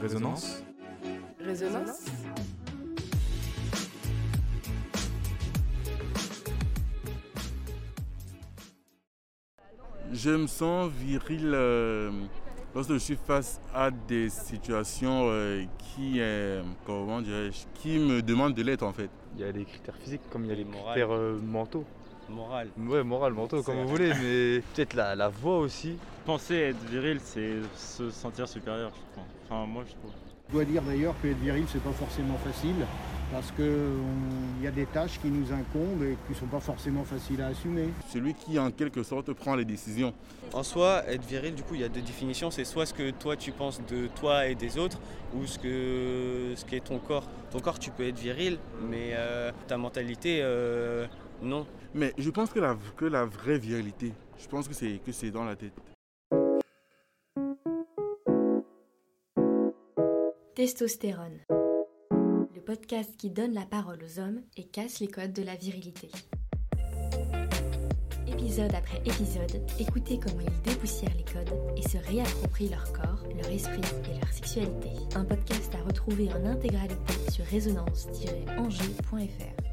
Résonance. Résonance Résonance Je me sens viril euh, lorsque je suis face à des situations euh, qui, euh, comment dirais-je, qui me demandent de l'être en fait. Il y a les critères physiques comme il y a les Moral. critères mentaux. Moral. Ouais, moral, mentaux, comme vous voulez, mais peut-être la, la voix aussi. Penser être viril, c'est se sentir supérieur, je crois. Enfin, moi, je trouve. Je dois dire d'ailleurs que être viril, c'est pas forcément facile, parce qu'il y a des tâches qui nous incombent et qui sont pas forcément faciles à assumer. Celui qui en quelque sorte prend les décisions. En soi, être viril, du coup, il y a deux définitions. C'est soit ce que toi tu penses de toi et des autres, ou ce que ce qu'est ton corps. Ton corps, tu peux être viril, mais euh, ta mentalité, euh, non. Mais je pense que la, que la vraie virilité, je pense que c'est que c'est dans la tête. Testostérone. Podcast qui donne la parole aux hommes et casse les codes de la virilité. Épisode après épisode, écoutez comment ils dépoussièrent les codes et se réapproprient leur corps, leur esprit et leur sexualité. Un podcast à retrouver en intégralité sur résonance-angers.fr.